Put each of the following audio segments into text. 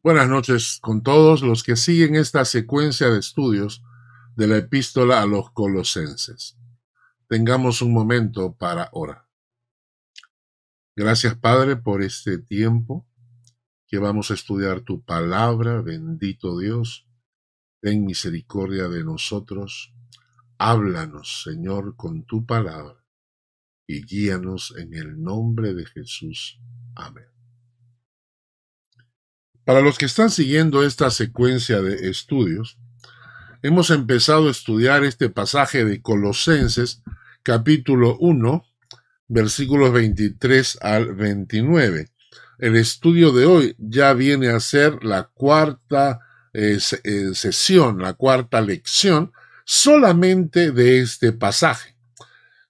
Buenas noches con todos los que siguen esta secuencia de estudios de la epístola a los colosenses. Tengamos un momento para orar. Gracias Padre por este tiempo que vamos a estudiar tu palabra, bendito Dios. Ten misericordia de nosotros. Háblanos, Señor, con tu palabra y guíanos en el nombre de Jesús. Amén. Para los que están siguiendo esta secuencia de estudios, hemos empezado a estudiar este pasaje de Colosenses capítulo 1, versículos 23 al 29. El estudio de hoy ya viene a ser la cuarta eh, eh, sesión, la cuarta lección solamente de este pasaje.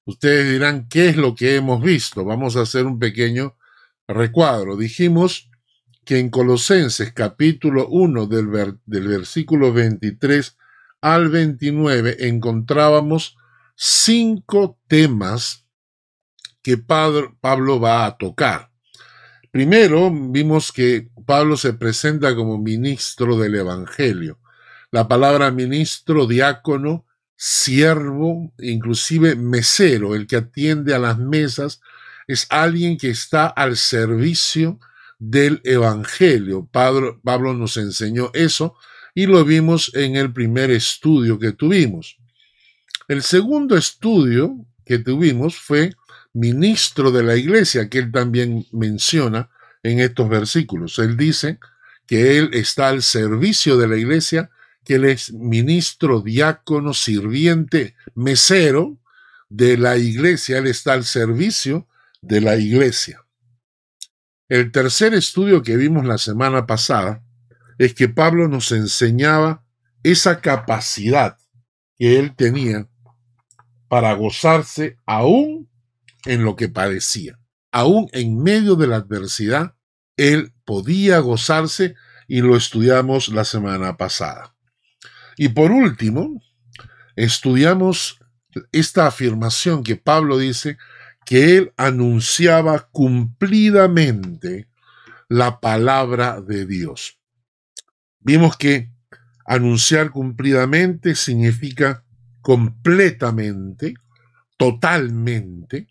Ustedes dirán, ¿qué es lo que hemos visto? Vamos a hacer un pequeño recuadro. Dijimos que en Colosenses capítulo 1 del, del versículo 23 al 29 encontrábamos cinco temas que Pablo va a tocar. Primero, vimos que Pablo se presenta como ministro del Evangelio. La palabra ministro, diácono, siervo, inclusive mesero, el que atiende a las mesas, es alguien que está al servicio del Evangelio. Pablo, Pablo nos enseñó eso y lo vimos en el primer estudio que tuvimos. El segundo estudio que tuvimos fue ministro de la iglesia, que él también menciona en estos versículos. Él dice que él está al servicio de la iglesia, que él es ministro, diácono, sirviente, mesero de la iglesia, él está al servicio de la iglesia. El tercer estudio que vimos la semana pasada es que Pablo nos enseñaba esa capacidad que él tenía para gozarse aún en lo que padecía. Aún en medio de la adversidad, él podía gozarse y lo estudiamos la semana pasada. Y por último, estudiamos esta afirmación que Pablo dice que él anunciaba cumplidamente la palabra de Dios. Vimos que anunciar cumplidamente significa completamente, totalmente,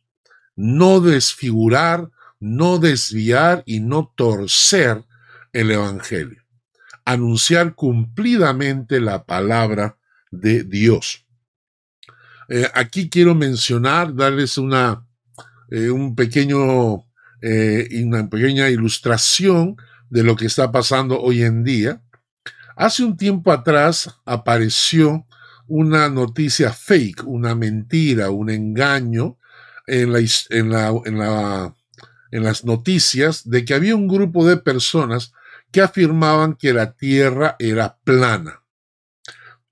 no desfigurar, no desviar y no torcer el Evangelio. Anunciar cumplidamente la palabra de Dios. Eh, aquí quiero mencionar, darles una eh, un pequeño, eh, una pequeña ilustración de lo que está pasando hoy en día. Hace un tiempo atrás apareció una noticia fake, una mentira, un engaño en, la, en, la, en, la, en las noticias de que había un grupo de personas que afirmaban que la Tierra era plana.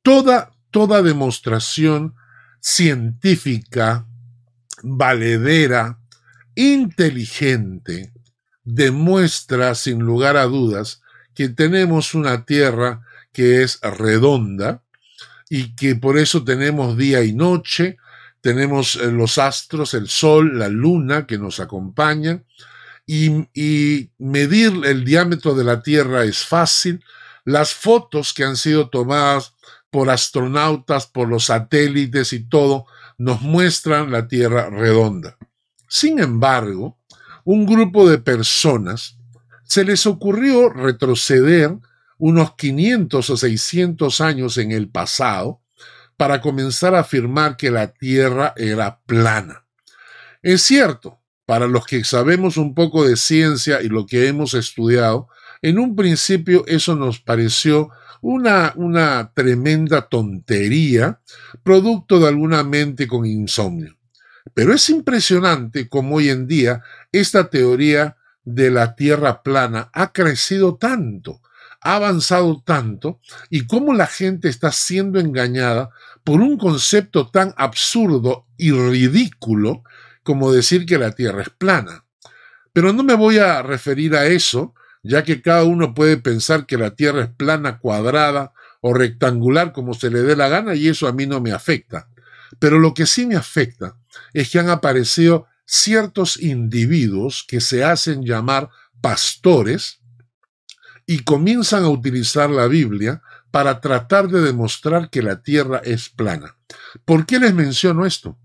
Toda, toda demostración científica valedera, inteligente, demuestra sin lugar a dudas que tenemos una tierra que es redonda y que por eso tenemos día y noche, tenemos eh, los astros, el sol, la luna que nos acompañan y, y medir el diámetro de la Tierra es fácil. Las fotos que han sido tomadas por astronautas, por los satélites y todo, nos muestran la Tierra redonda. Sin embargo, un grupo de personas se les ocurrió retroceder unos 500 o 600 años en el pasado para comenzar a afirmar que la Tierra era plana. Es cierto, para los que sabemos un poco de ciencia y lo que hemos estudiado, en un principio eso nos pareció una, una tremenda tontería, producto de alguna mente con insomnio. Pero es impresionante cómo hoy en día esta teoría de la Tierra plana ha crecido tanto, ha avanzado tanto, y cómo la gente está siendo engañada por un concepto tan absurdo y ridículo como decir que la Tierra es plana. Pero no me voy a referir a eso, ya que cada uno puede pensar que la Tierra es plana, cuadrada o rectangular como se le dé la gana y eso a mí no me afecta. Pero lo que sí me afecta es que han aparecido ciertos individuos que se hacen llamar pastores y comienzan a utilizar la Biblia para tratar de demostrar que la Tierra es plana. ¿Por qué les menciono esto?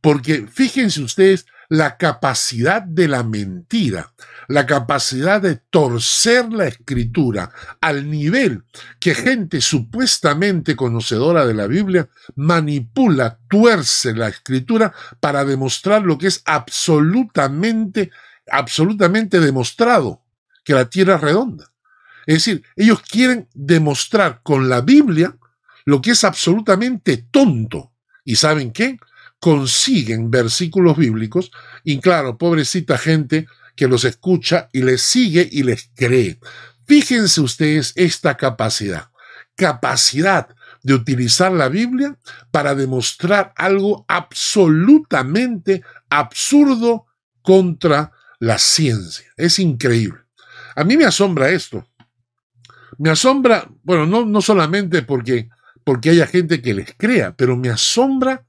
Porque fíjense ustedes la capacidad de la mentira, la capacidad de torcer la escritura al nivel que gente supuestamente conocedora de la Biblia manipula, tuerce la escritura para demostrar lo que es absolutamente, absolutamente demostrado, que la tierra es redonda. Es decir, ellos quieren demostrar con la Biblia lo que es absolutamente tonto. ¿Y saben qué? Consiguen versículos bíblicos y claro, pobrecita gente que los escucha y les sigue y les cree. Fíjense ustedes esta capacidad, capacidad de utilizar la Biblia para demostrar algo absolutamente absurdo contra la ciencia. Es increíble. A mí me asombra esto. Me asombra, bueno, no, no solamente porque, porque haya gente que les crea, pero me asombra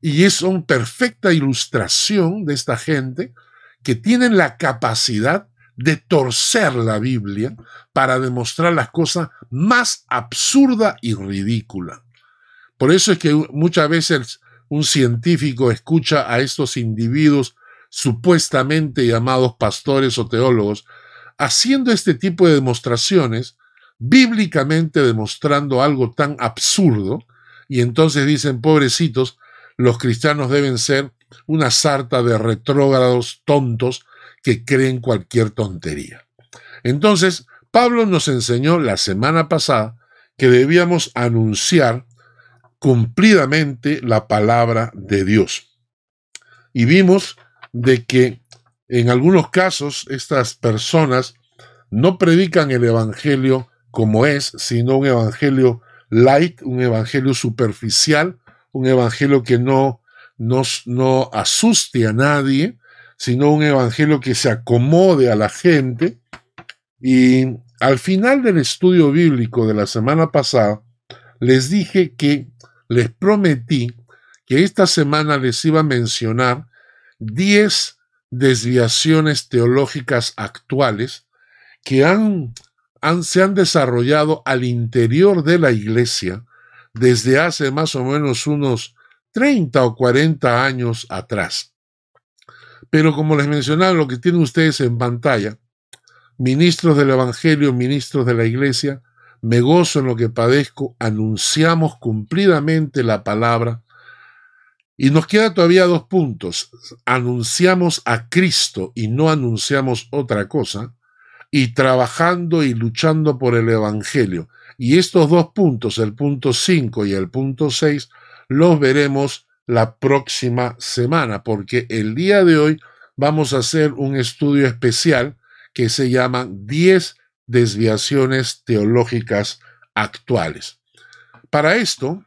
y es una perfecta ilustración de esta gente que tienen la capacidad de torcer la Biblia para demostrar las cosas más absurda y ridícula. Por eso es que muchas veces un científico escucha a estos individuos supuestamente llamados pastores o teólogos haciendo este tipo de demostraciones, bíblicamente demostrando algo tan absurdo, y entonces dicen, pobrecitos, los cristianos deben ser una sarta de retrógrados tontos que creen cualquier tontería. Entonces, Pablo nos enseñó la semana pasada que debíamos anunciar cumplidamente la palabra de Dios. Y vimos de que en algunos casos estas personas no predican el Evangelio como es, sino un Evangelio light, un Evangelio superficial, un Evangelio que no no, asuste a nadie, sino un evangelio que se acomode a la gente. Y al final del estudio bíblico de la semana pasada, les dije que les prometí que esta semana les iba a mencionar 10 desviaciones teológicas actuales que se han desarrollado al interior de la iglesia desde hace más o menos unos 30 o 40 años atrás. Pero como les mencionaba, lo que tienen ustedes en pantalla, ministros del Evangelio, ministros de la Iglesia, me gozo en lo que padezco, anunciamos cumplidamente la palabra. Y nos queda todavía dos puntos. Anunciamos a Cristo y no anunciamos otra cosa. Y trabajando y luchando por el Evangelio. Y estos dos puntos, el punto 5 y el punto 6, los veremos la próxima semana, porque el día de hoy vamos a hacer un estudio especial que se llama 10 desviaciones teológicas actuales. Para esto,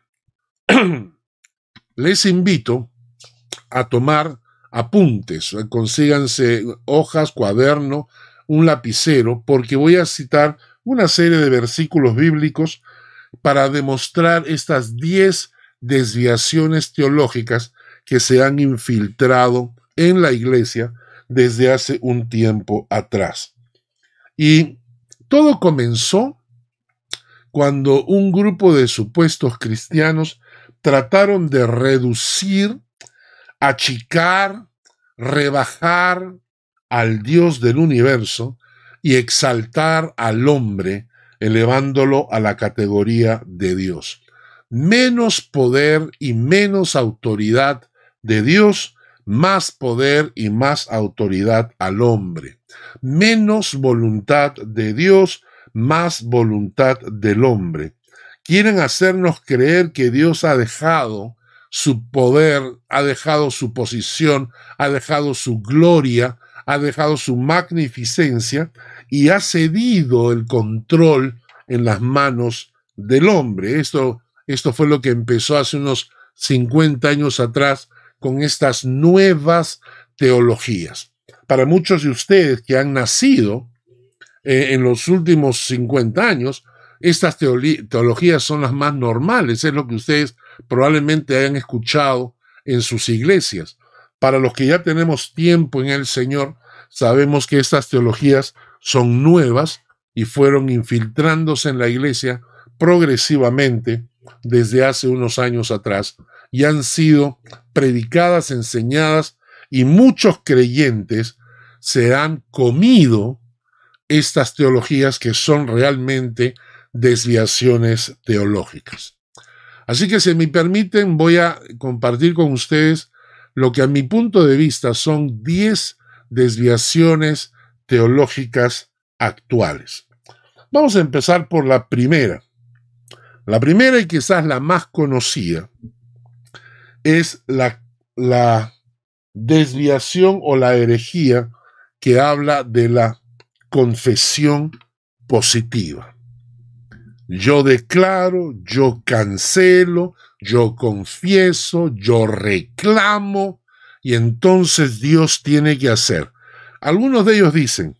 les invito a tomar apuntes, consíganse hojas, cuaderno, un lapicero, porque voy a citar una serie de versículos bíblicos para demostrar estas 10 desviaciones teológicas que se han infiltrado en la iglesia desde hace un tiempo atrás. Y todo comenzó cuando un grupo de supuestos cristianos trataron de reducir, achicar, rebajar al Dios del universo y exaltar al hombre, elevándolo a la categoría de Dios menos poder y menos autoridad de Dios, más poder y más autoridad al hombre. Menos voluntad de Dios, más voluntad del hombre. Quieren hacernos creer que Dios ha dejado su poder, ha dejado su posición, ha dejado su gloria, ha dejado su magnificencia y ha cedido el control en las manos del hombre. Esto esto fue lo que empezó hace unos 50 años atrás con estas nuevas teologías. Para muchos de ustedes que han nacido eh, en los últimos 50 años, estas teologías son las más normales, es lo que ustedes probablemente hayan escuchado en sus iglesias. Para los que ya tenemos tiempo en el Señor, sabemos que estas teologías son nuevas y fueron infiltrándose en la iglesia progresivamente desde hace unos años atrás y han sido predicadas, enseñadas y muchos creyentes se han comido estas teologías que son realmente desviaciones teológicas. Así que si me permiten voy a compartir con ustedes lo que a mi punto de vista son 10 desviaciones teológicas actuales. Vamos a empezar por la primera. La primera y quizás la más conocida es la, la desviación o la herejía que habla de la confesión positiva. Yo declaro, yo cancelo, yo confieso, yo reclamo, y entonces Dios tiene que hacer. Algunos de ellos dicen,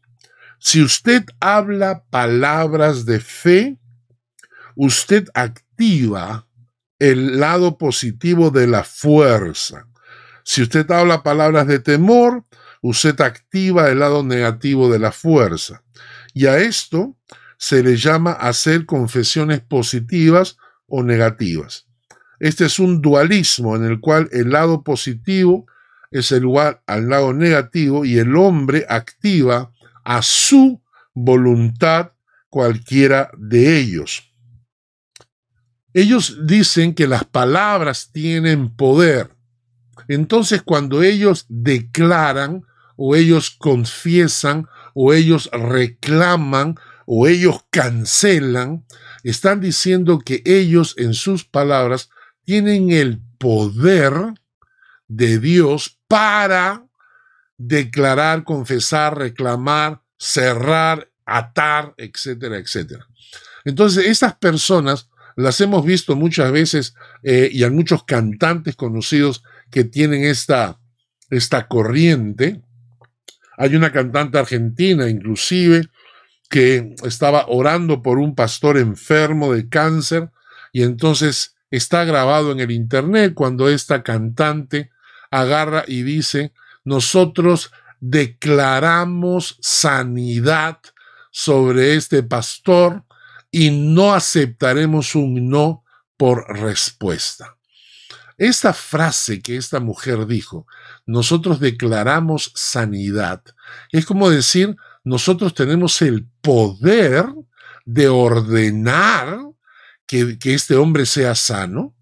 si usted habla palabras de fe, usted activa el lado positivo de la fuerza. Si usted habla palabras de temor, usted activa el lado negativo de la fuerza. Y a esto se le llama hacer confesiones positivas o negativas. Este es un dualismo en el cual el lado positivo es igual al lado negativo y el hombre activa a su voluntad cualquiera de ellos. Ellos dicen que las palabras tienen poder. Entonces cuando ellos declaran o ellos confiesan o ellos reclaman o ellos cancelan, están diciendo que ellos en sus palabras tienen el poder de Dios para declarar, confesar, reclamar, cerrar, atar, etcétera, etcétera. Entonces, estas personas las hemos visto muchas veces eh, y hay muchos cantantes conocidos que tienen esta, esta corriente. Hay una cantante argentina inclusive que estaba orando por un pastor enfermo de cáncer y entonces está grabado en el internet cuando esta cantante agarra y dice, nosotros declaramos sanidad sobre este pastor y no aceptaremos un no por respuesta. Esta frase que esta mujer dijo, nosotros declaramos sanidad, es como decir, nosotros tenemos el poder de ordenar que, este hombre sea sano.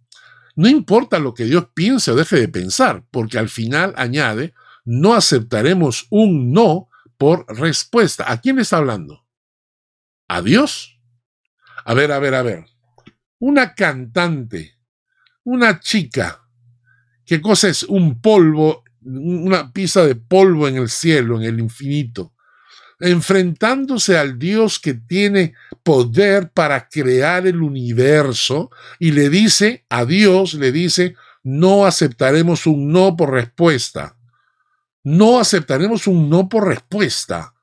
No importa lo que Dios piense o deje de pensar, porque al final añade, no aceptaremos un no por respuesta. ¿A quién está hablando? ¿A Dios? A ver, a ver, a ver. Una cantante, una chica, ¿qué cosa es un polvo, una pizza de polvo en el cielo, en el infinito? enfrentándose al Dios que tiene poder para crear el universo y le dice a Dios, le dice, no aceptaremos un no por respuesta. No aceptaremos un no por respuesta.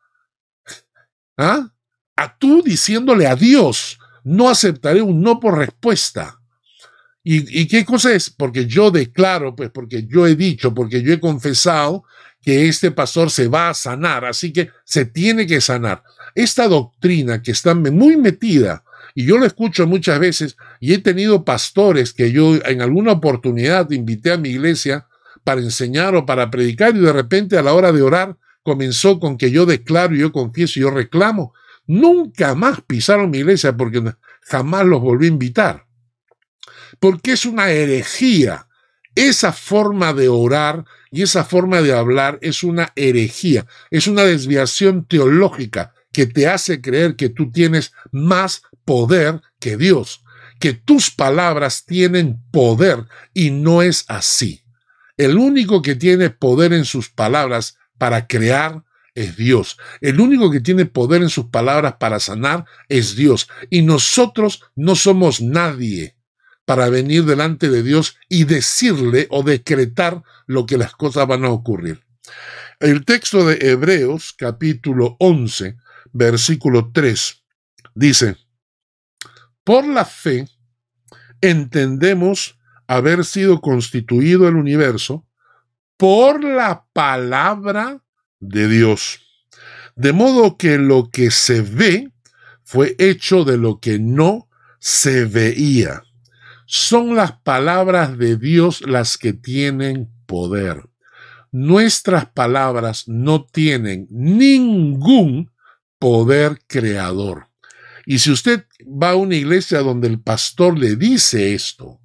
¿Ah? A tú diciéndole a Dios, no aceptaré un no por respuesta. ¿Y, qué cosa es? Porque yo declaro, pues porque yo he dicho, porque yo he confesado que este pastor se va a sanar, así que se tiene que sanar. Esta doctrina que está muy metida, y yo lo escucho muchas veces, y he tenido pastores que yo en alguna oportunidad invité a mi iglesia para enseñar o para predicar, y de repente a la hora de orar comenzó con que yo declaro, yo confieso yo reclamo. Nunca más pisaron mi iglesia porque jamás los volví a invitar. Porque es una herejía. Esa forma de orar y esa forma de hablar es una herejía, es una desviación teológica que te hace creer que tú tienes más poder que Dios, que tus palabras tienen poder y no es así. El único que tiene poder en sus palabras para crear es Dios. El único que tiene poder en sus palabras para sanar es Dios. Y nosotros no somos nadie para venir delante de Dios y decirle o decretar lo que las cosas van a ocurrir. El texto de Hebreos capítulo 11, versículo 3, dice, por la fe entendemos haber sido constituido el universo por la palabra de Dios. De modo que lo que se ve fue hecho de lo que no se veía. Son las palabras de Dios las que tienen poder. Nuestras palabras no tienen ningún poder creador. Y si usted va a una iglesia donde el pastor le dice esto,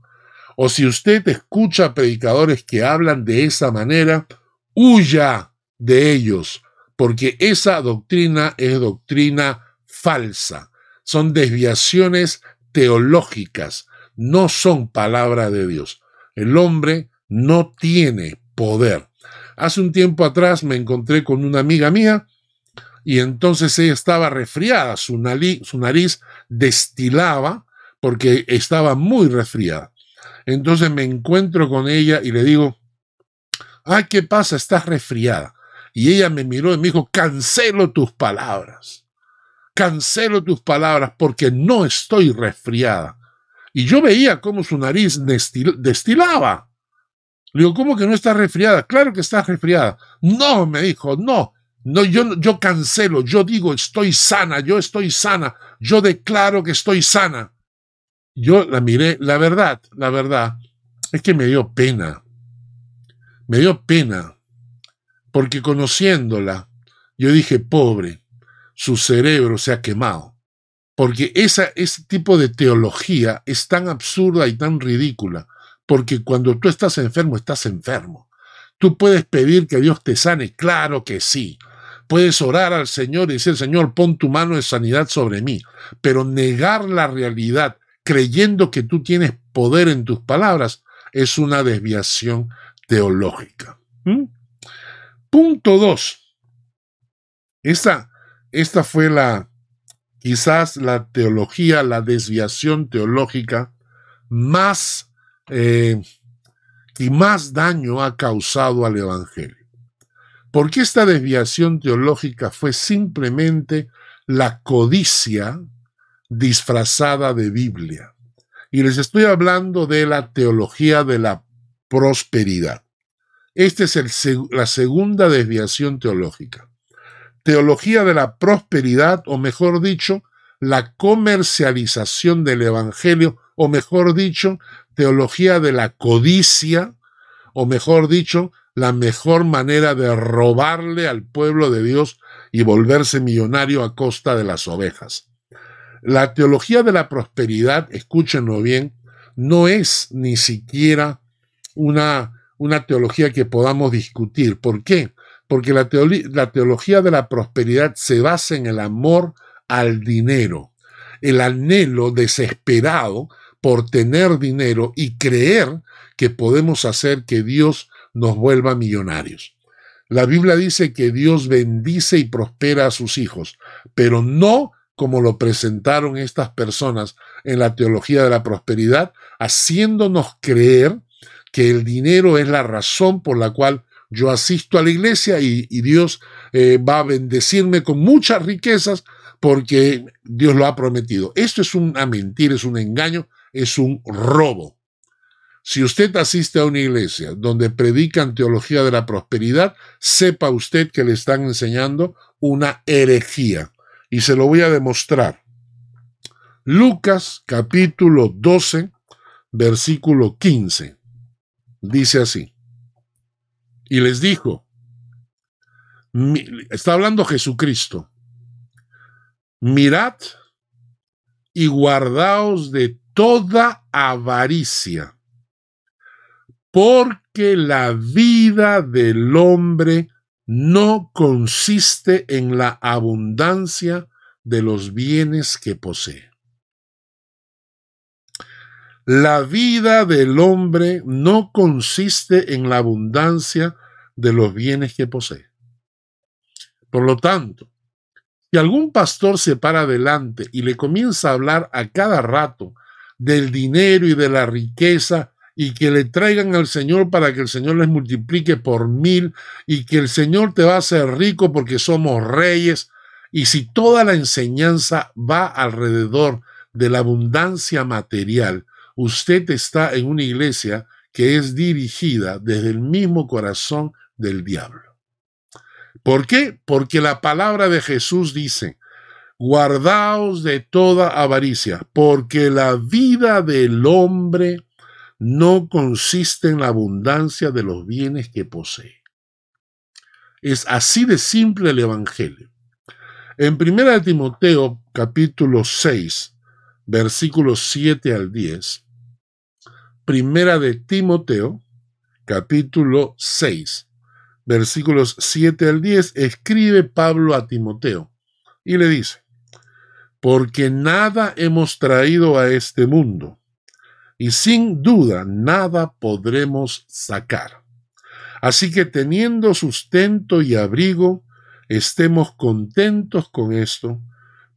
o si usted escucha predicadores que hablan de esa manera, huya de ellos, porque esa doctrina es doctrina falsa. Son desviaciones teológicas, no son palabra de Dios. El hombre no tiene poder. Hace un tiempo atrás me encontré con una amiga mía y entonces ella estaba resfriada, su nariz, destilaba porque estaba muy resfriada. Entonces me encuentro con ella y le digo, ay, ¿qué pasa? Estás resfriada. Y ella me miró y me dijo, cancelo tus palabras. Cancelo tus palabras porque no estoy resfriada. Y yo veía cómo su nariz destilaba. Le digo, ¿cómo que no estás resfriada? Claro que estás resfriada. No, me dijo, no. No, yo, yo cancelo, yo digo, estoy sana, yo estoy sana, yo declaro que estoy sana. Yo la miré, la verdad, la verdad, es que me dio pena. Me dio pena, porque conociéndola, yo dije, pobre, su cerebro se ha quemado. Porque ese tipo de teología es tan absurda y tan ridícula, porque cuando tú estás enfermo, estás enfermo. Tú puedes pedir que Dios te sane, claro que sí. Puedes orar al Señor y decir, Señor, pon tu mano de sanidad sobre mí, pero negar la realidad creyendo que tú tienes poder en tus palabras, es una desviación teológica. ¿Mm? Punto dos. Esta, esta fue la, quizás la teología, la desviación teológica más eh, y más daño ha causado al Evangelio. Porque esta desviación teológica fue simplemente la codicia disfrazada de Biblia. Y les estoy hablando de la teología de la prosperidad. Esta es la segunda desviación teológica. Teología de la prosperidad, o mejor dicho, la comercialización del Evangelio, o mejor dicho, teología de la codicia, o mejor dicho, la mejor manera de robarle al pueblo de Dios y volverse millonario a costa de las ovejas. La teología de la prosperidad, escúchenlo bien, no es ni siquiera una, una teología que podamos discutir. ¿Por qué? Porque la, la teología de la prosperidad se basa en el amor al dinero, el anhelo desesperado por tener dinero y creer que podemos hacer que Dios nos vuelva millonarios. La Biblia dice que Dios bendice y prospera a sus hijos, pero no como lo presentaron estas personas en la teología de la prosperidad, haciéndonos creer que el dinero es la razón por la cual yo asisto a la iglesia y, Dios eh, va a bendecirme con muchas riquezas porque Dios lo ha prometido. Esto es una mentira, es un engaño, es un robo. Si usted asiste a una iglesia donde predican teología de la prosperidad, sepa usted que le están enseñando una herejía y se lo voy a demostrar. Lucas capítulo 12, versículo 15. Dice así. Y les dijo, está hablando Jesucristo, mirad y guardaos de toda avaricia, porque la vida del hombre no consiste en la abundancia de los bienes que posee. La vida del hombre no consiste en la abundancia de los bienes que posee. Por lo tanto, si algún pastor se para adelante y le comienza a hablar a cada rato del dinero y de la riqueza y que le traigan al Señor para que el Señor les multiplique por mil y que el Señor te va a hacer rico porque somos reyes. Y si toda la enseñanza va alrededor de la abundancia material, usted está en una iglesia que es dirigida desde el mismo corazón del diablo. ¿Por qué? Porque la palabra de Jesús dice, guardaos de toda avaricia, porque la vida del hombre no consiste en la abundancia de los bienes que posee. Es así de simple el Evangelio. En 1 Timoteo capítulo 6, versículos 7 al 10, Primera de Timoteo capítulo 6, versículos 7 al 10, escribe Pablo a Timoteo y le dice, porque nada hemos traído a este mundo y sin duda nada podremos sacar. Así que teniendo sustento y abrigo, estemos contentos con esto,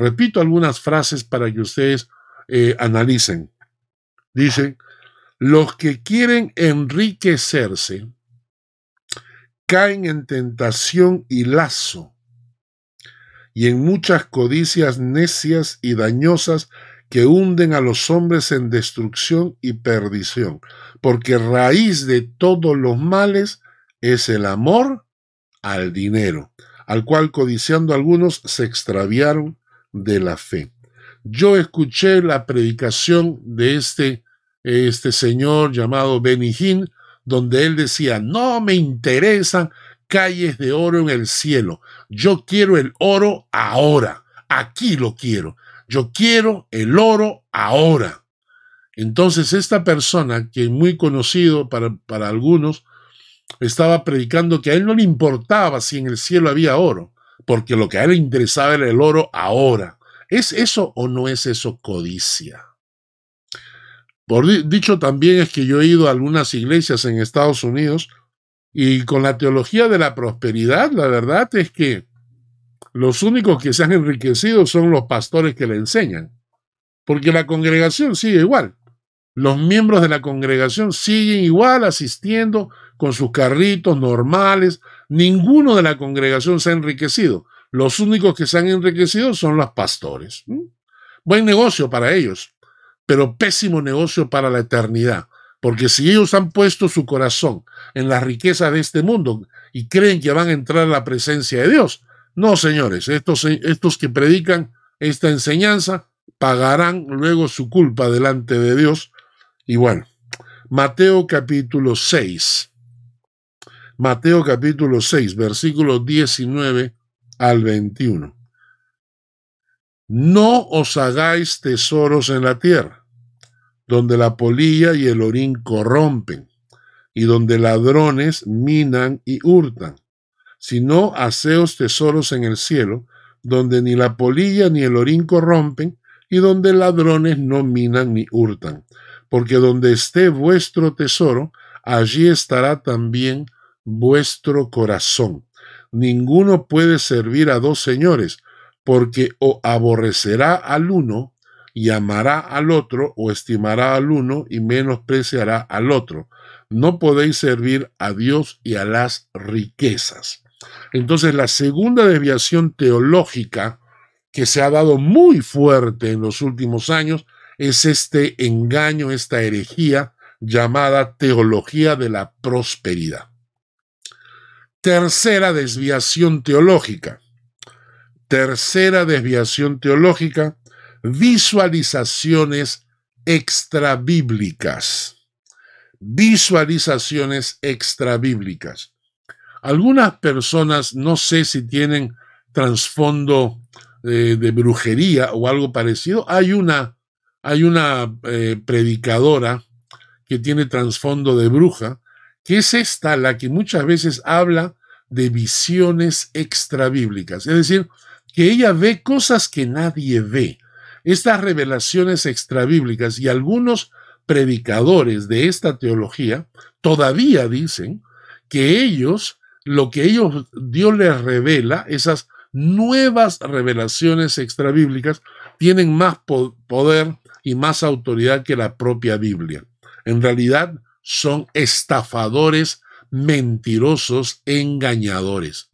Repito algunas frases para que ustedes eh, analicen. Dice, los que quieren enriquecerse caen en tentación y lazo y en muchas codicias necias y dañosas que hunden a los hombres en destrucción y perdición, porque raíz de todos los males es el amor al dinero, al cual codiciando algunos se extraviaron de la fe. Yo escuché la predicación de este, este señor llamado Benijín, donde él decía, no me interesan calles de oro en el cielo. Yo quiero el oro ahora. Aquí lo quiero. Yo quiero el oro ahora. Entonces esta persona, que es muy conocido para, para algunos, estaba predicando que a él no le importaba si en el cielo había oro, porque lo que a él le interesaba era el oro ahora. ¿Es eso o no es eso codicia? Por dicho también es que yo he ido a algunas iglesias en Estados Unidos y con la teología de la prosperidad, la verdad es que los únicos que se han enriquecido son los pastores que le enseñan, porque la congregación sigue igual. Los miembros de la congregación siguen igual asistiendo con sus carritos normales. Ninguno de la congregación se ha enriquecido. Los únicos que se han enriquecido son los pastores. Buen negocio para ellos, pero pésimo negocio para la eternidad. Porque si ellos han puesto su corazón en la riqueza de este mundo y creen que van a entrar a la presencia de Dios, no, señores, estos, estos que predican esta enseñanza pagarán luego su culpa delante de Dios. Y bueno, Mateo capítulo 6. Mateo capítulo 6, versículos 19 al 21. No os hagáis tesoros en la tierra donde la polilla y el orín corrompen, y donde ladrones minan y hurtan, sino haceos tesoros en el cielo, donde ni la polilla ni el orín corrompen, y donde ladrones no minan ni hurtan, porque donde esté vuestro tesoro, allí estará también vuestro corazón. Ninguno puede servir a dos señores, porque o aborrecerá al uno y amará al otro o estimará al uno y menospreciará al otro. No podéis servir a Dios y a las riquezas. Entonces la segunda desviación teológica que se ha dado muy fuerte en los últimos años es este engaño, esta herejía llamada teología de la prosperidad. Tercera desviación teológica. Tercera desviación teológica visualizaciones extrabíblicas. Visualizaciones extrabíblicas. Algunas personas, no sé si tienen trasfondo de, brujería o algo parecido. Hay una, hay una eh, predicadora que tiene trasfondo de bruja, que es esta la que muchas veces habla de visiones extrabíblicas. Es decir, que ella ve cosas que nadie ve estas revelaciones extrabíblicas y algunos predicadores de esta teología todavía dicen que ellos, lo que ellos, Dios les revela, esas nuevas revelaciones extrabíblicas, tienen más poder y más autoridad que la propia Biblia. En realidad son estafadores, mentirosos, engañadores.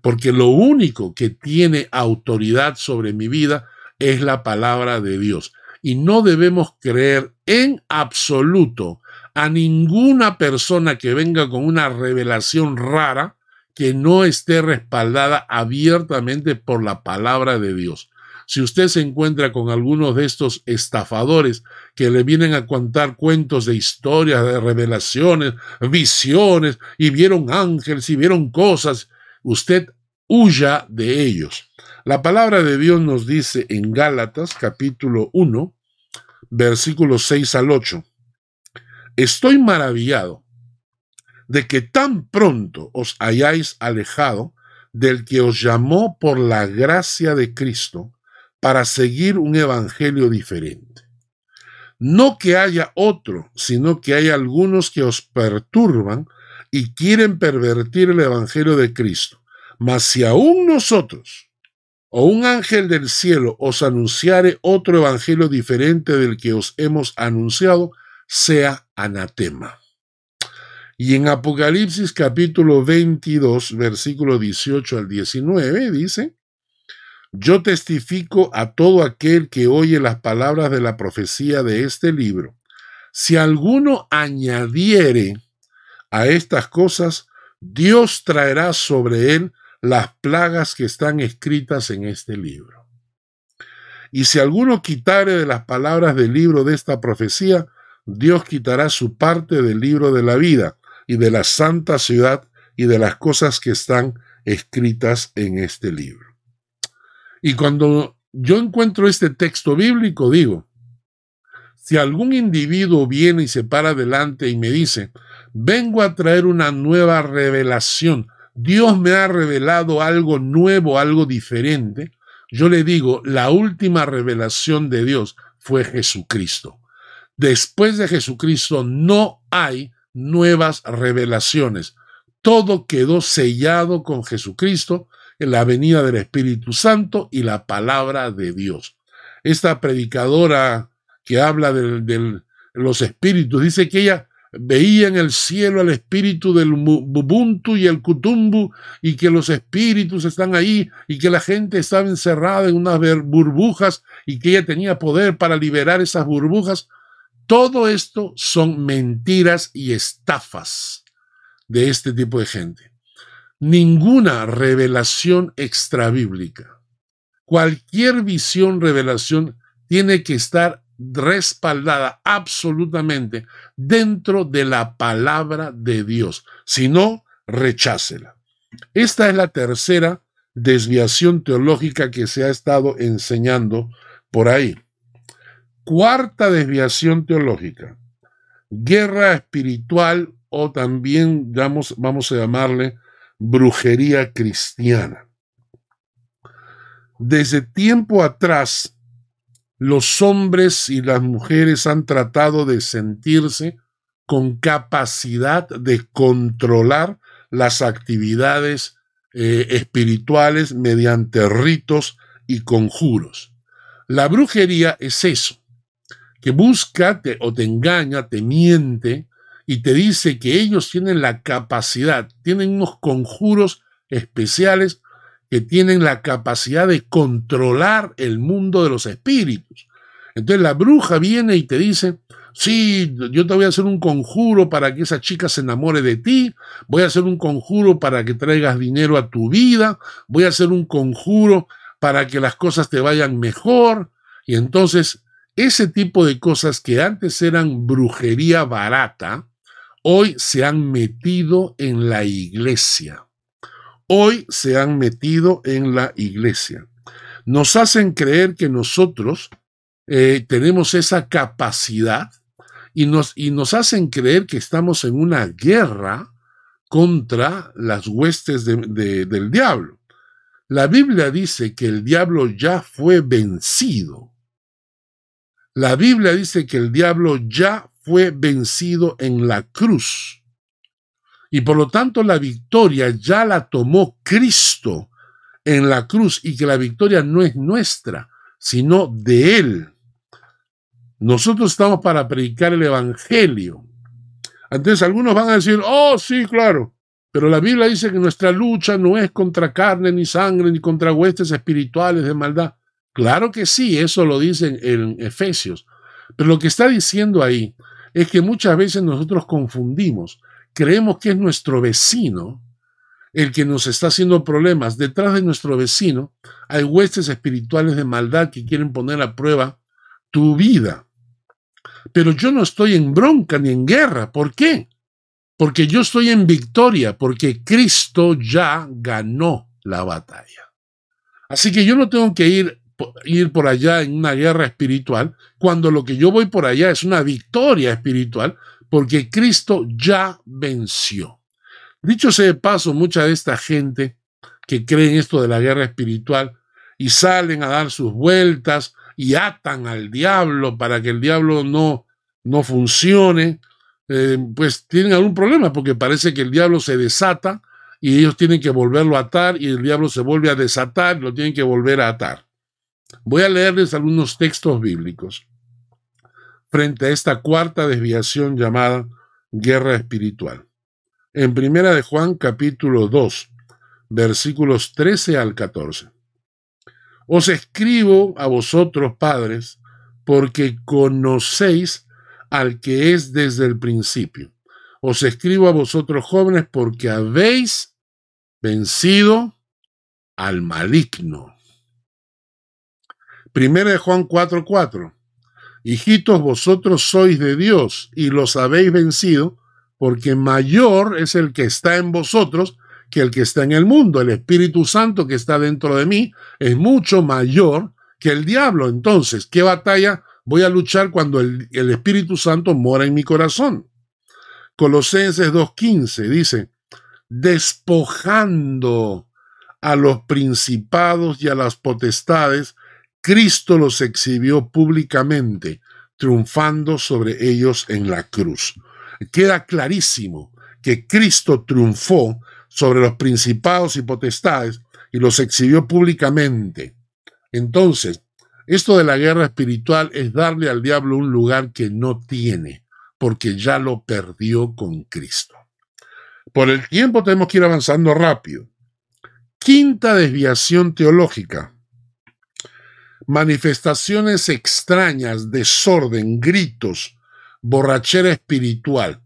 Porque lo único que tiene autoridad sobre mi vida es la palabra de Dios. Y no debemos creer en absoluto a ninguna persona que venga con una revelación rara que no esté respaldada abiertamente por la palabra de Dios. Si usted se encuentra con algunos de estos estafadores que le vienen a contar cuentos de historias, de revelaciones, visiones, y vieron ángeles y vieron cosas, usted huya de ellos. La palabra de Dios nos dice en Gálatas capítulo 1, versículos 6 al 8, Estoy maravillado de que tan pronto os hayáis alejado del que os llamó por la gracia de Cristo para seguir un evangelio diferente. No que haya otro, sino que hay algunos que os perturban y quieren pervertir el evangelio de Cristo. Mas si aún nosotros o un ángel del cielo os anunciare otro evangelio diferente del que os hemos anunciado, sea anatema. Y en Apocalipsis capítulo 22, versículo 18 al 19, dice, Yo testifico a todo aquel que oye las palabras de la profecía de este libro. Si alguno añadiere a estas cosas, Dios traerá sobre él las plagas que están escritas en este libro. Y si alguno quitare de las palabras del libro de esta profecía, Dios quitará su parte del libro de la vida y de la santa ciudad y de las cosas que están escritas en este libro. Y cuando yo encuentro este texto bíblico, digo, si algún individuo viene y se para delante y me dice, vengo a traer una nueva revelación, Dios me ha revelado algo nuevo, algo diferente, yo le digo, la última revelación de Dios fue Jesucristo. Después de Jesucristo no hay nuevas revelaciones. Todo quedó sellado con Jesucristo la venida del Espíritu Santo y la palabra de Dios. Esta predicadora que habla de, los espíritus dice que ella veía en el cielo al espíritu del Ubuntu y el Kutumbu y que los espíritus están ahí y que la gente estaba encerrada en unas burbujas y que ella tenía poder para liberar esas burbujas. Todo esto son mentiras y estafas de este tipo de gente. Ninguna revelación extrabíblica. Cualquier visión, revelación, tiene que estar respaldada absolutamente dentro de la palabra de Dios. Si no, rechácela. Esta es la tercera desviación teológica que se ha estado enseñando por ahí. Cuarta desviación teológica, guerra espiritual o también vamos, vamos a llamarle brujería cristiana. Desde tiempo atrás, los hombres y las mujeres han tratado de sentirse con capacidad de controlar las actividades eh, espirituales mediante ritos y conjuros. La brujería es eso, que busca o te engaña, te miente y te dice que ellos tienen la capacidad, tienen unos conjuros especiales que tienen la capacidad de controlar el mundo de los espíritus. Entonces la bruja viene y te dice, sí, yo te voy a hacer un conjuro para que esa chica se enamore de ti, voy a hacer un conjuro para que traigas dinero a tu vida, voy a hacer un conjuro para que las cosas te vayan mejor. Y entonces ese tipo de cosas que antes eran brujería barata, hoy se han metido en la iglesia. Hoy se han metido en la iglesia. Nos hacen creer que nosotros eh, tenemos esa capacidad y nos, y nos hacen creer que estamos en una guerra contra las huestes del diablo. La Biblia dice que el diablo ya fue vencido. La Biblia dice que el diablo ya fue vencido en la cruz. Y por lo tanto la victoria ya la tomó Cristo en la cruz y que la victoria no es nuestra, sino de Él. Nosotros estamos para predicar el Evangelio. Entonces algunos van a decir, oh, sí, claro, pero la Biblia dice que nuestra lucha no es contra carne ni sangre, ni contra huestes espirituales de maldad. Claro que sí, eso lo dicen en Efesios. Pero lo que está diciendo ahí es que muchas veces nosotros confundimos, creemos que es nuestro vecino el que nos está haciendo problemas. Detrás de nuestro vecino hay huestes espirituales de maldad que quieren poner a prueba tu vida. Pero yo no estoy en bronca ni en guerra. ¿Por qué? Porque yo estoy en victoria, porque Cristo ya ganó la batalla. Así que yo no tengo que ir, ir por allá en una guerra espiritual, cuando lo que yo voy por allá es una victoria espiritual, porque Cristo ya venció. Dicho sea de paso, mucha de esta gente que cree en esto de la guerra espiritual y salen a dar sus vueltas y atan al diablo para que el diablo no, no funcione, eh, pues tienen algún problema porque parece que el diablo se desata y ellos tienen que volverlo a atar y el diablo se vuelve a desatar y lo tienen que volver a atar. Voy a leerles algunos textos bíblicos frente a esta cuarta desviación llamada guerra espiritual en Primera de Juan capítulo 2, versículos 13 al 14. Os escribo a vosotros, padres, porque conocéis al que es desde el principio. Os escribo a vosotros, jóvenes, porque habéis vencido al maligno. Primera de Juan 4:4. Hijitos, vosotros sois de Dios y los habéis vencido porque mayor es el que está en vosotros que el que está en el mundo. El Espíritu Santo que está dentro de mí es mucho mayor que el diablo. Entonces, ¿qué batalla voy a luchar cuando el, Espíritu Santo mora en mi corazón? Colosenses 2.15 dice, despojando a los principados y a las potestades, Cristo los exhibió públicamente, triunfando sobre ellos en la cruz queda clarísimo que Cristo triunfó sobre los principados y potestades y los exhibió públicamente. Entonces, esto de la guerra espiritual es darle al diablo un lugar que no tiene, porque ya lo perdió con Cristo. Por el tiempo tenemos que ir avanzando rápido. Quinta desviación teológica. Manifestaciones extrañas, desorden, gritos, borrachera espiritual.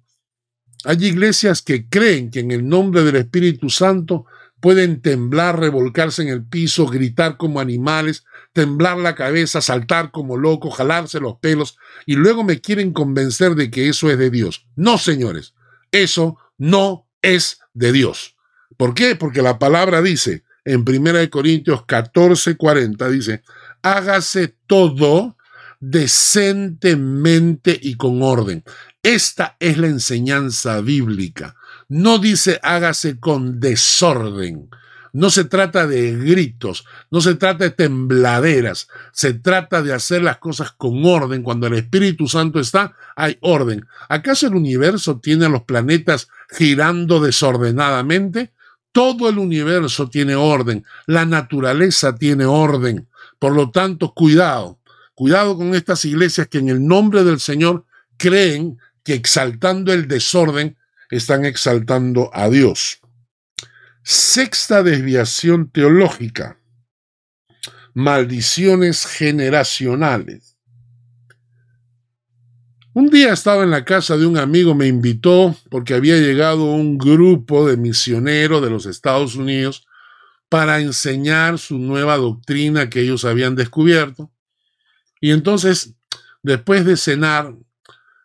Hay iglesias que creen que en el nombre del Espíritu Santo pueden temblar, revolcarse en el piso, gritar como animales, temblar la cabeza, saltar como locos, jalarse los pelos, y luego me quieren convencer de que eso es de Dios. No, señores, eso no es de Dios. ¿Por qué? Porque la palabra dice en 1 Corintios 14, 40, dice, hágase todo decentemente y con orden. Esta es la enseñanza bíblica. No dice hágase con desorden. No se trata de gritos, no se trata de tembladeras, se trata de hacer las cosas con orden. Cuando el Espíritu Santo está, hay orden. ¿Acaso el universo tiene a los planetas girando desordenadamente? Todo el universo tiene orden, la naturaleza tiene orden. Por lo tanto, cuidado, Cuidado con estas iglesias que en el nombre del Señor creen que exaltando el desorden están exaltando a Dios. Sexta desviación teológica. Maldiciones generacionales. Un día estaba en la casa de un amigo, me invitó porque había llegado un grupo de misioneros de los Estados Unidos para enseñar su nueva doctrina que ellos habían descubierto. Y entonces, después de cenar,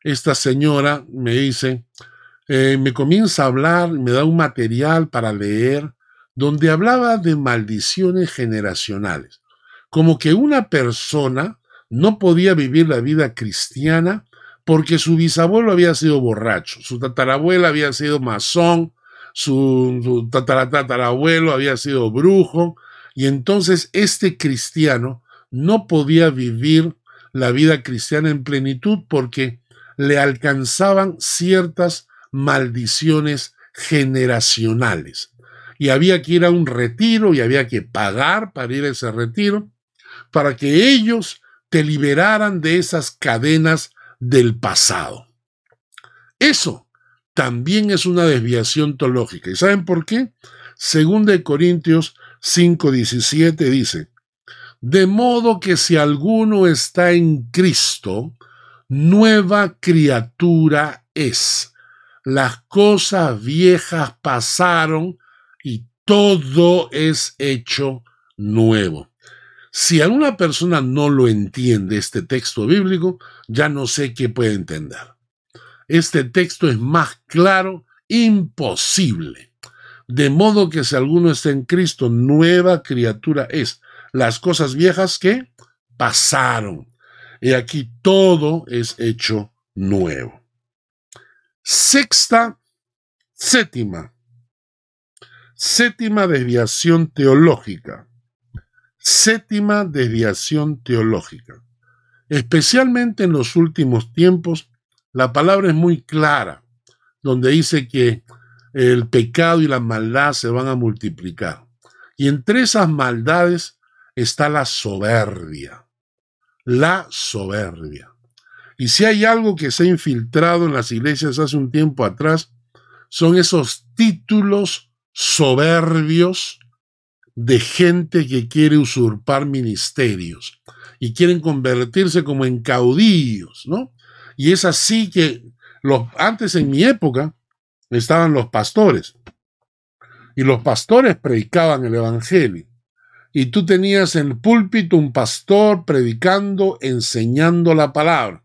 esta señora me dice, eh, me comienza a hablar, me da un material para leer, donde hablaba de maldiciones generacionales, como que una persona no podía vivir la vida cristiana porque su bisabuelo había sido borracho, su tatarabuela había sido masón, su, su tataratatarabuelo había sido brujo, y entonces este cristiano no podía vivir la vida cristiana en plenitud porque le alcanzaban ciertas maldiciones generacionales. Y había que ir a un retiro y había que pagar para ir a ese retiro. para que ellos te liberaran de esas cadenas del pasado. Eso también es una desviación teológica. ¿Y saben por qué? Según de Corintios 5:17 dice, de modo que si alguno está en Cristo, nueva criatura es. Las cosas viejas pasaron y todo es hecho nuevo. Si alguna persona no lo entiende este texto bíblico, ya no sé qué puede entender. Este texto es más claro, imposible. De modo que si alguno está en Cristo, nueva criatura es. Las cosas viejas que pasaron. Y aquí todo es hecho nuevo. Sexta, séptima. Séptima desviación teológica. Séptima desviación teológica. Especialmente en los últimos tiempos, la palabra es muy clara, donde dice que el pecado y la maldad se van a multiplicar. Y entre esas maldades está la soberbia. La soberbia. Y si hay algo que se ha infiltrado en las iglesias hace un tiempo atrás, son esos títulos soberbios de gente que quiere usurpar ministerios y quieren convertirse como en caudillos, ¿no? Y es así que los, antes en mi época estaban los pastores y los pastores predicaban el evangelio y tú tenías en el púlpito un pastor predicando, enseñando la palabra.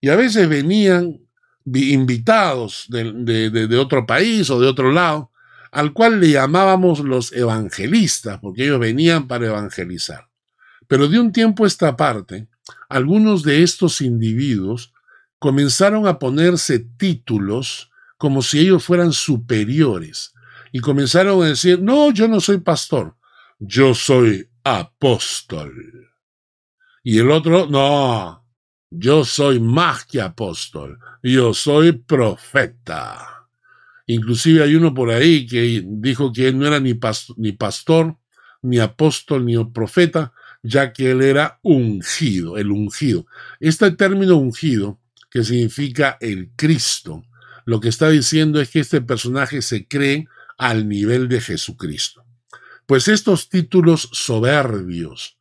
Y a veces venían invitados de, otro país o de otro lado, al cual le llamábamos los evangelistas, porque ellos venían para evangelizar. Pero de un tiempo a esta parte, algunos de estos individuos comenzaron a ponerse títulos como si ellos fueran superiores y comenzaron a decir, no, yo no soy pastor, yo soy apóstol. Y el otro, no, yo soy más que apóstol, yo soy profeta. Inclusive hay uno por ahí que dijo que él no era ni, ni pastor, ni apóstol, ni profeta, ya que él era ungido, el ungido. Este término ungido, que significa el Cristo, lo que está diciendo es que este personaje se cree al nivel de Jesucristo. Pues estos títulos soberbios,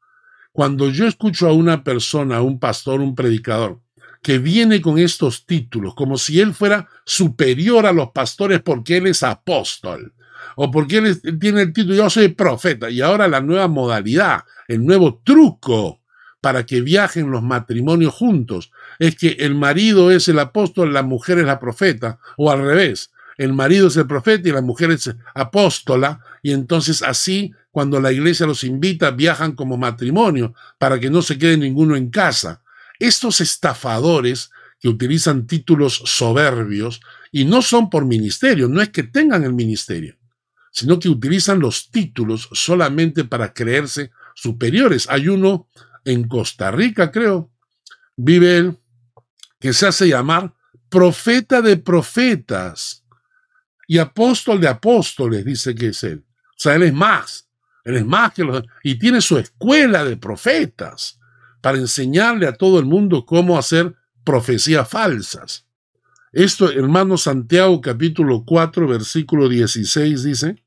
cuando yo escucho a una persona, a un pastor, un predicador, que viene con estos títulos, como si él fuera superior a los pastores porque él es apóstol, o porque él, tiene el título, yo soy profeta, y ahora la nueva modalidad, el nuevo truco para que viajen los matrimonios juntos, es que el marido es el apóstol, la mujer es la profeta, o al revés, el marido es el profeta y la mujer es apóstola, y entonces así cuando la iglesia los invita, viajan como matrimonio para que no se quede ninguno en casa. Estos estafadores que utilizan títulos soberbios y no son por ministerio, no es que tengan el ministerio, sino que utilizan los títulos solamente para creerse superiores. Hay uno en Costa Rica, creo, vive él, que se hace llamar profeta de profetas y apóstol de apóstoles, dice que es él. O sea, él es más. Él es más que los... Y tiene su escuela de profetas para enseñarle a todo el mundo cómo hacer profecías falsas. Esto, hermano Santiago capítulo 4, versículo 16 dice,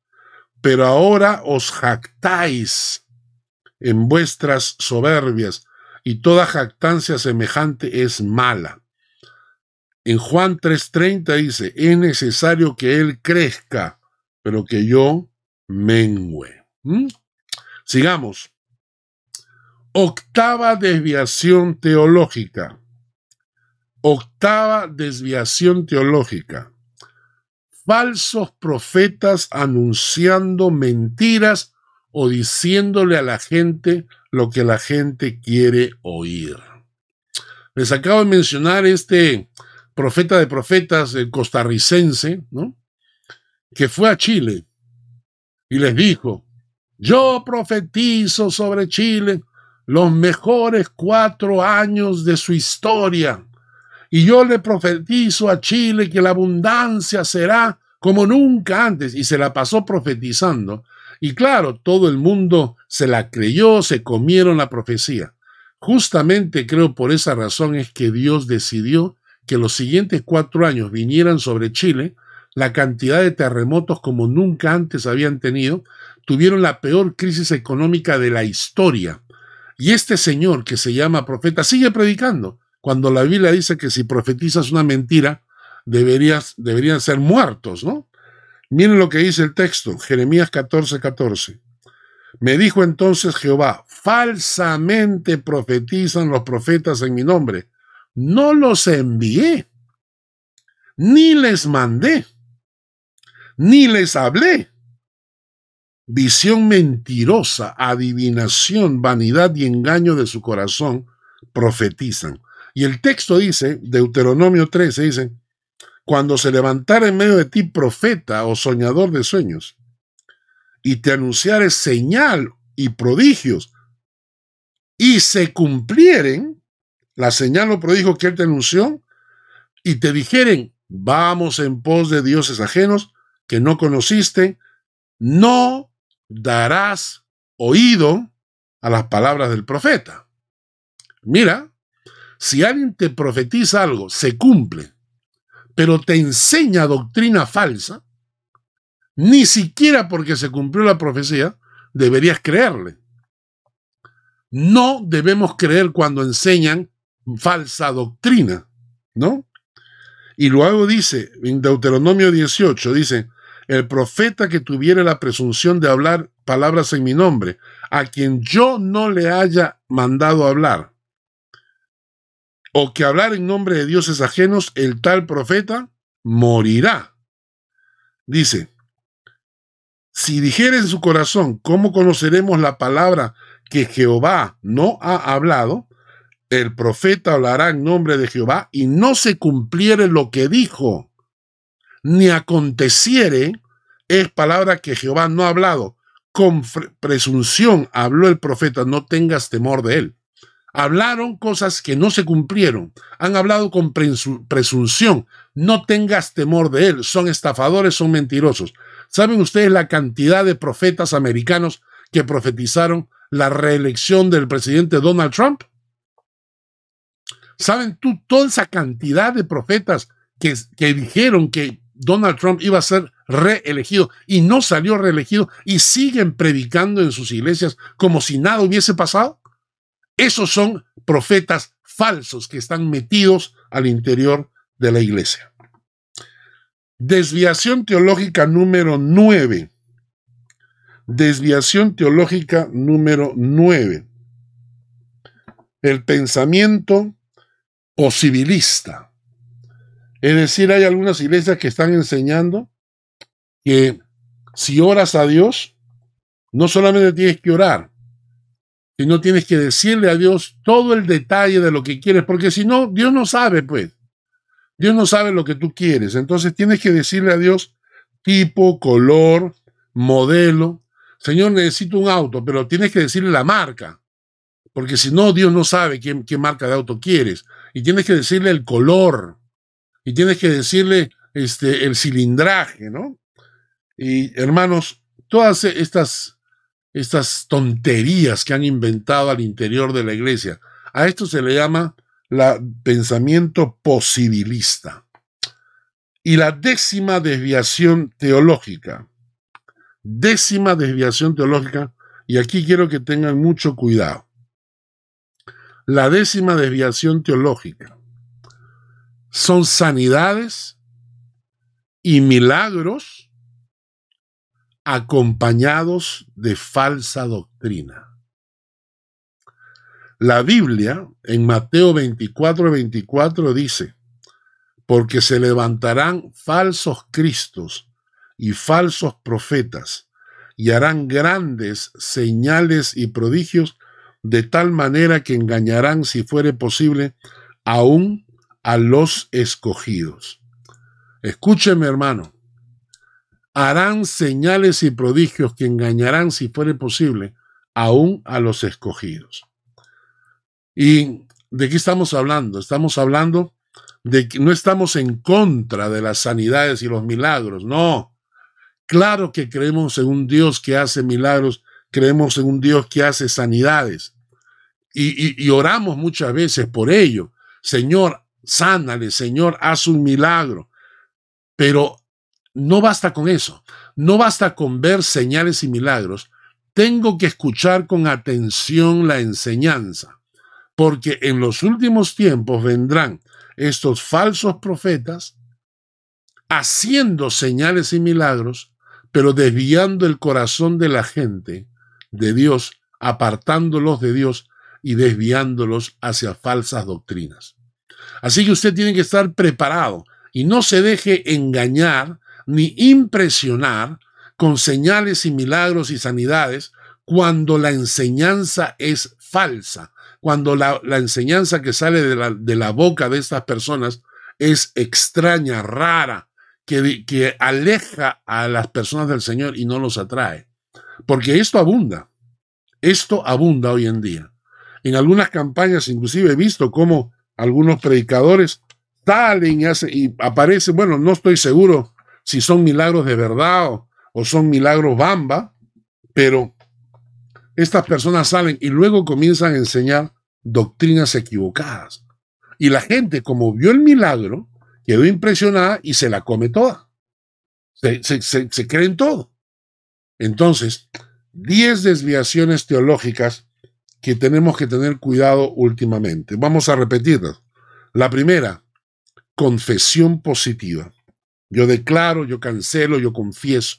pero ahora os jactáis en vuestras soberbias, y toda jactancia semejante es mala. En Juan 3:30 dice, es necesario que Él crezca, pero que yo mengüe. ¿Mm? Sigamos. Octava desviación teológica. Octava desviación teológica. Falsos profetas anunciando mentiras o diciéndole a la gente lo que la gente quiere oír. Les acabo de mencionar este profeta de profetas el costarricense, ¿no? Que fue a Chile y les dijo, yo profetizo sobre Chile los mejores cuatro años de su historia. Y yo le profetizo a Chile que la abundancia será como nunca antes. Y se la pasó profetizando. Y claro, todo el mundo se la creyó, se comieron la profecía. Justamente creo por esa razón es que Dios decidió que los siguientes cuatro años vinieran sobre Chile la cantidad de terremotos como nunca antes habían tenido, tuvieron la peor crisis económica de la historia. Y este señor que se llama profeta sigue predicando, cuando la Biblia dice que si profetizas una mentira, deberías, deberían ser muertos, ¿no? Miren lo que dice el texto, Jeremías 14, 14. Me dijo entonces Jehová, falsamente profetizan los profetas en mi nombre. No los envié, ni les mandé ni les hablé. Visión mentirosa, adivinación, vanidad y engaño de su corazón profetizan. Y el texto dice, Deuteronomio 13, dice, cuando se levantara en medio de ti profeta o soñador de sueños, y te anunciare señal y prodigios, y se cumplieren la señal o prodigio que él te anunció, y te dijeren, vamos en pos de dioses ajenos, que no conociste, no darás oído a las palabras del profeta. Mira, si alguien te profetiza algo, se cumple, pero te enseña doctrina falsa, ni siquiera porque se cumplió la profecía, deberías creerle. No debemos creer cuando enseñan falsa doctrina, ¿no? Y luego dice, en Deuteronomio 18, dice, el profeta que tuviera la presunción de hablar palabras en mi nombre, a quien yo no le haya mandado hablar, o que hablar en nombre de dioses ajenos, el tal profeta morirá. Dice, si dijere en su corazón, ¿cómo conoceremos la palabra que Jehová no ha hablado? El profeta hablará en nombre de Jehová y no se cumpliere lo que dijo ni aconteciere, es palabra que Jehová no ha hablado. Con presunción habló el profeta, no tengas temor de él. Hablaron cosas que no se cumplieron. Han hablado con presunción. No tengas temor de él. Son estafadores, son mentirosos. ¿Saben ustedes la cantidad de profetas americanos que profetizaron la reelección del presidente Donald Trump? ¿Saben tú toda esa cantidad de profetas que, que dijeron que Donald Trump iba a ser reelegido y no salió reelegido y siguen predicando en sus iglesias como si nada hubiese pasado? Esos son profetas falsos que están metidos al interior de la iglesia. Desviación teológica número 9. Desviación teológica número 9. El pensamiento posibilista. Es decir, hay algunas iglesias que están enseñando que si oras a Dios, no solamente tienes que orar, sino tienes que decirle a Dios todo el detalle de lo que quieres, porque si no, Dios no sabe, pues. Dios no sabe lo que tú quieres. Entonces tienes que decirle a Dios tipo, color, modelo. Señor, necesito un auto, pero tienes que decirle la marca, porque si no, Dios no sabe qué, qué marca de auto quieres. Y tienes que decirle el color y tienes que decirle este, el cilindraje, ¿no? Y hermanos, todas estas, estas tonterías que han inventado al interior de la iglesia, a esto se le llama la pensamiento posibilista. Y la décima desviación teológica, décima desviación teológica, y aquí quiero que tengan mucho cuidado. La décima desviación teológica son sanidades y milagros acompañados de falsa doctrina. La Biblia en Mateo 24, 24 dice, porque se levantarán falsos cristos y falsos profetas y harán grandes señales y prodigios de tal manera que engañarán, si fuere posible, aún a los escogidos. Escúcheme, hermano. Harán señales y prodigios que engañarán, si fuere posible, aún a los escogidos. ¿Y de qué estamos hablando? Estamos hablando de que no estamos en contra de las sanidades y los milagros, no. Claro que creemos en un Dios que hace milagros, creemos en un Dios que hace sanidades. Y, oramos muchas veces por ello. Señor, sánale, Señor, haz un milagro. Pero no basta con eso. No basta con ver señales y milagros. Tengo que escuchar con atención la enseñanza, porque en los últimos tiempos vendrán estos falsos profetas haciendo señales y milagros, pero desviando el corazón de la gente de Dios, apartándolos de Dios y desviándolos hacia falsas doctrinas. Así que usted tiene que estar preparado y no se deje engañar ni impresionar con señales y milagros y sanidades cuando la enseñanza es falsa, cuando la, enseñanza que sale de la, boca de estas personas es extraña, rara, que, que aleja a las personas del Señor y no los atrae. Porque esto abunda, esto abunda hoy en día. En algunas campañas inclusive he visto cómo algunos predicadores salen y, hace, y aparecen, bueno, no estoy seguro si son milagros de verdad o, son milagros bamba, pero estas personas salen y luego comienzan a enseñar doctrinas equivocadas. Y la gente, como vio el milagro, quedó impresionada y se la come toda. Se, se, creen todo. Entonces, 10 desviaciones teológicas que tenemos que tener cuidado últimamente. Vamos a repetirlas. La primera, confesión positiva. Yo declaro, yo cancelo, yo confieso.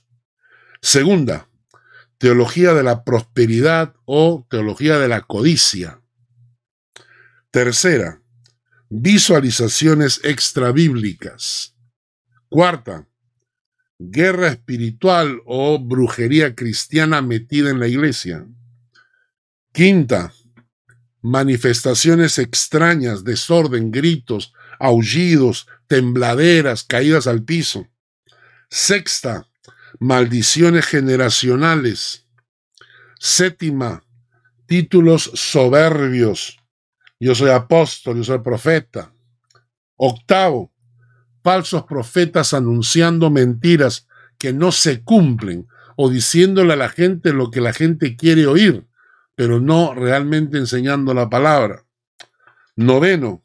Segunda, teología de la prosperidad o teología de la codicia. Tercera, visualizaciones extrabíblicas. Cuarta, guerra espiritual o brujería cristiana metida en la iglesia. Quinta, manifestaciones extrañas, desorden, gritos, aullidos, tembladeras, caídas al piso. Sexta, maldiciones generacionales. Séptima, títulos soberbios. Yo soy apóstol, yo soy profeta. Octavo, falsos profetas anunciando mentiras que no se cumplen o diciéndole a la gente lo que la gente quiere oír, pero no realmente enseñando la palabra. Noveno,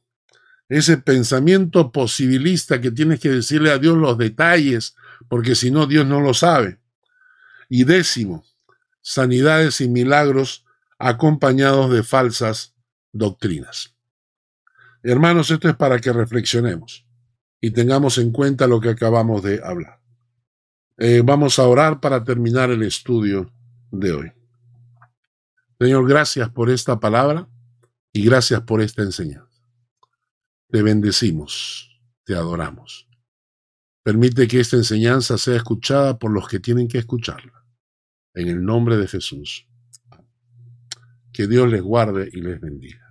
ese pensamiento posibilista que tienes que decirle a Dios los detalles, porque si no, Dios no lo sabe. Y décimo, sanidades y milagros acompañados de falsas doctrinas. Hermanos, esto es para que reflexionemos y tengamos en cuenta lo que acabamos de hablar. Eh, vamos a orar para terminar el estudio de hoy. Señor, gracias por esta palabra y gracias por esta enseñanza. Te bendecimos, te adoramos. Permite que esta enseñanza sea escuchada por los que tienen que escucharla. En el nombre de Jesús. Que Dios les guarde y les bendiga.